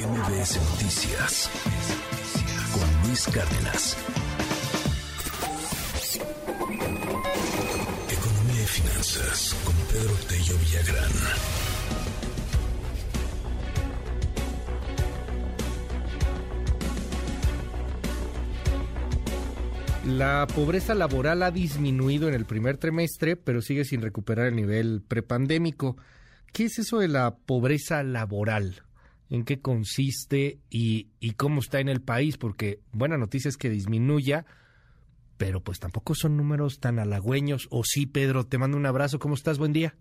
MBS Noticias con Luis Cárdenas. Economía y finanzas con Pedro Tello Villagrán. La pobreza laboral ha disminuido en el primer trimestre, pero sigue sin recuperar el nivel prepandémico. ¿Qué es eso de la pobreza laboral? ¿En qué consiste y, y cómo está en el país? Porque buena noticia es que disminuya, pero pues tampoco son números tan halagüeños. O sí, Pedro, te mando un abrazo. ¿Cómo estás? Buen día.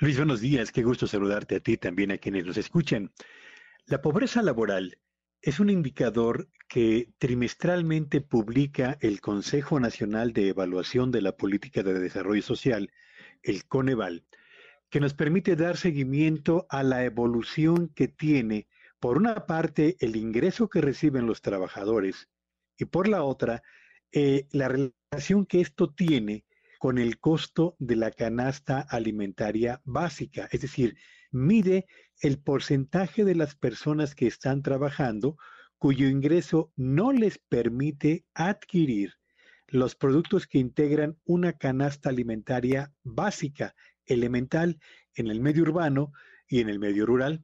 Luis, buenos días. Qué gusto saludarte a ti también a quienes nos escuchan. La pobreza laboral es un indicador que trimestralmente publica el Consejo Nacional de Evaluación de la Política de Desarrollo Social, el Coneval, que nos permite dar seguimiento a la evolución que tiene, por una parte, el ingreso que reciben los trabajadores y por la otra, eh, la relación que esto tiene con el costo de la canasta alimentaria básica, es decir, mide el porcentaje de las personas que están trabajando cuyo ingreso no les permite adquirir los productos que integran una canasta alimentaria básica, elemental, en el medio urbano y en el medio rural.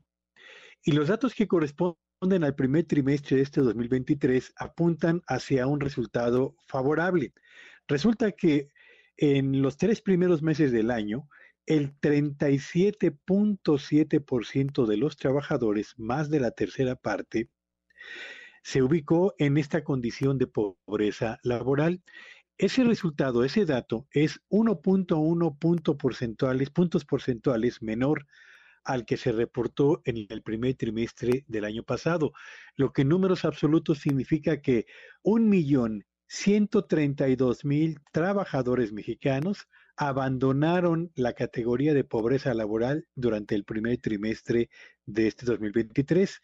Y los datos que corresponden al primer trimestre de este 2023 apuntan hacia un resultado favorable. Resulta que en los tres primeros meses del año, el 37.7% de los trabajadores, más de la tercera parte, se ubicó en esta condición de pobreza laboral. Ese resultado, ese dato, es 1.1 puntos porcentuales, puntos porcentuales menor al que se reportó en el primer trimestre del año pasado, lo que en números absolutos significa que un millón mil trabajadores mexicanos abandonaron la categoría de pobreza laboral durante el primer trimestre de este 2023.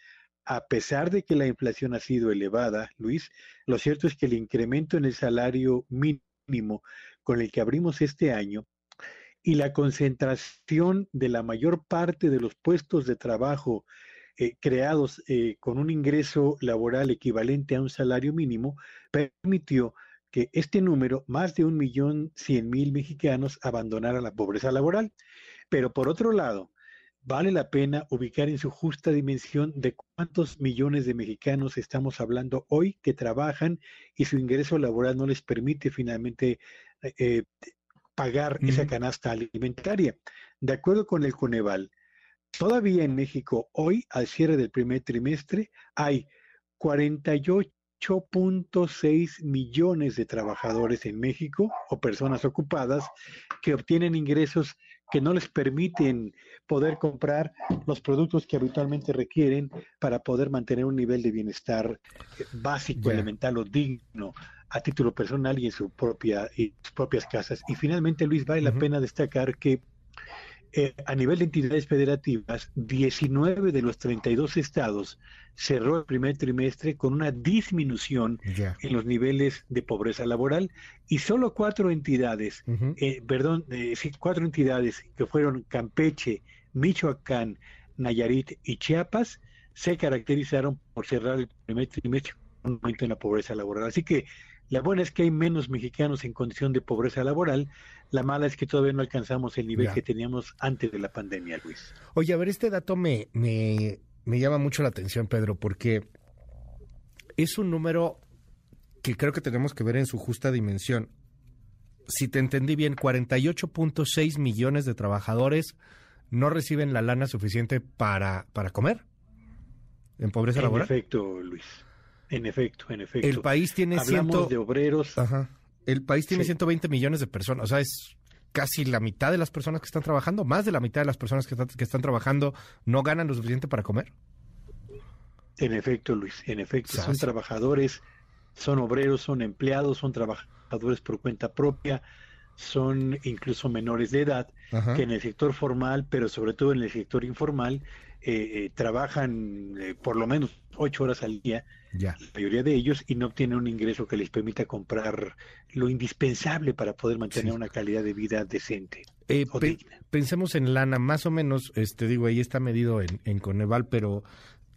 A pesar de que la inflación ha sido elevada, Luis, lo cierto es que el incremento en el salario mínimo con el que abrimos este año y la concentración de la mayor parte de los puestos de trabajo eh, creados eh, con un ingreso laboral equivalente a un salario mínimo permitió que este número, más de un millón cien mil mexicanos, abandonara la pobreza laboral. Pero por otro lado, vale la pena ubicar en su justa dimensión de cuántos millones de mexicanos estamos hablando hoy que trabajan y su ingreso laboral no les permite finalmente eh, pagar esa canasta alimentaria. De acuerdo con el Coneval, todavía en México hoy, al cierre del primer trimestre, hay 48 8.6 millones de trabajadores en México o personas ocupadas que obtienen ingresos que no les permiten poder comprar los productos que habitualmente requieren para poder mantener un nivel de bienestar eh, básico, elemental o digno a título personal y en su propia y sus propias casas. Y finalmente, Luis, vale la pena destacar que eh, a nivel de entidades federativas, 19 de los 32 estados cerró el primer trimestre con una disminución en los niveles de pobreza laboral y solo cuatro entidades, eh, perdón, eh, cuatro entidades que fueron Campeche, Michoacán, Nayarit y Chiapas se caracterizaron por cerrar el primer trimestre con un aumento en la pobreza laboral. Así que la buena es que hay menos mexicanos en condición de pobreza laboral. La mala es que todavía no alcanzamos el nivel que teníamos antes de la pandemia, Luis. Oye, a ver, este dato me, me, me llama mucho la atención, Pedro, porque es un número que creo que tenemos que ver en su justa dimensión. Si te entendí bien, 48.6 millones de trabajadores no reciben la lana suficiente para, para comer en pobreza laboral. En efecto, Luis. En efecto, en efecto. El país tiene Hablamos de obreros. Ajá. El país tiene 120 millones de personas, o sea, es casi la mitad de las personas que están trabajando, más de la mitad de las personas que, que están trabajando no ganan lo suficiente para comer. En efecto, Luis, en efecto, son trabajadores, son obreros, son empleados, son trabajadores por cuenta propia, son incluso menores de edad, que en el sector formal, pero sobre todo en el sector informal, eh, eh, trabajan eh, por lo menos ocho horas al día, la mayoría de ellos, y no obtienen un ingreso que les permita comprar lo indispensable para poder mantener una calidad de vida decente. pensemos en lana, más o menos, este digo, ahí está medido en, en Coneval, pero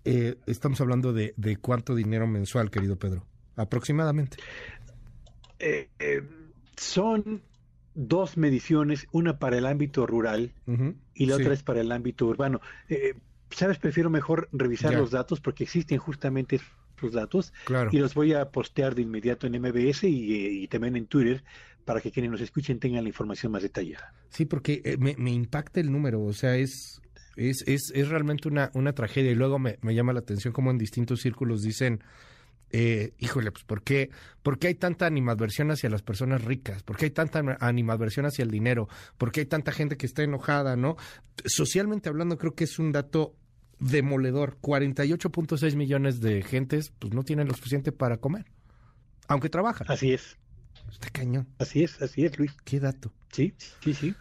estamos hablando de, de cuánto dinero mensual, querido Pedro, aproximadamente. son dos mediciones, una para el ámbito rural y la otra es para el ámbito urbano. Eh, Sabes, prefiero mejor revisar los datos porque existen justamente esos datos y los voy a postear de inmediato en MBS y, también en Twitter para que quienes nos escuchen tengan la información más detallada. Sí, porque eh, me, impacta el número, o sea, es, es, es, es realmente una, una tragedia y luego me, me llama la atención como en distintos círculos dicen eh, híjole, pues ¿por qué, ¿por qué hay tanta animadversión hacia las personas ricas? ¿Por qué hay tanta animadversión hacia el dinero? ¿Por qué hay tanta gente que está enojada, no? Socialmente hablando, creo que es un dato demoledor. 48.6 millones de gentes pues no tienen lo suficiente para comer, aunque trabajan. Así es. Está cañón. Así es, así es, Luis. ¿Qué dato? Sí, sí, sí.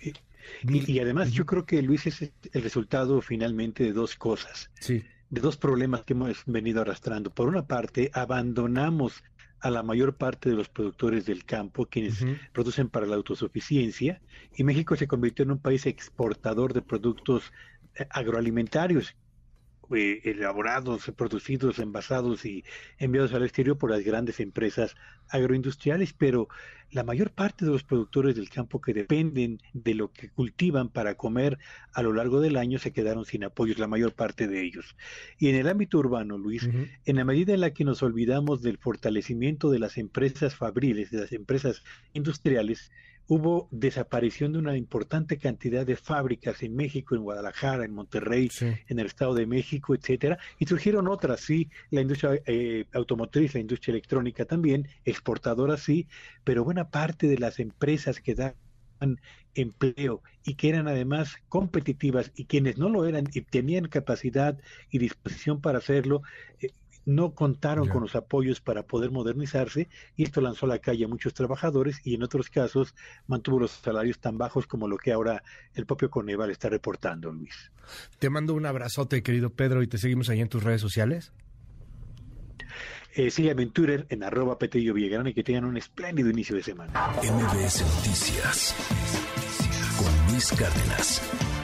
Y, y además yo creo que Luis es el resultado finalmente de dos cosas. Sí de dos problemas que hemos venido arrastrando. Por una parte, abandonamos a la mayor parte de los productores del campo, quienes producen para la autosuficiencia, y México se convirtió en un país exportador de productos eh, agroalimentarios eh, elaborados, producidos, envasados y enviados al exterior por las grandes empresas agroindustriales, pero la mayor parte de los productores del campo que dependen de lo que cultivan para comer a lo largo del año se quedaron sin apoyos, la mayor parte de ellos. Y en el ámbito urbano, Luis, en la medida en la que nos olvidamos del fortalecimiento de las empresas fabriles, de las empresas industriales, hubo desaparición de una importante cantidad de fábricas en México, en Guadalajara, en Monterrey, en el Estado de México, etcétera, y surgieron otras, sí, la industria eh, automotriz, la industria electrónica también, exportadoras sí, pero buena parte de las empresas que dan empleo y que eran además competitivas y quienes no lo eran y tenían capacidad y disposición para hacerlo, eh, no contaron con los apoyos para poder modernizarse y esto lanzó a la calle a muchos trabajadores y en otros casos mantuvo los salarios tan bajos como lo que ahora el propio Coneval está reportando, Luis. Te mando un abrazote, querido Pedro, y te seguimos ahí en tus redes sociales. Eh, sígueme en Twitter en arroba Petello Villagrán y que tengan un espléndido inicio de semana. MBS Noticias con Luis Cárdenas.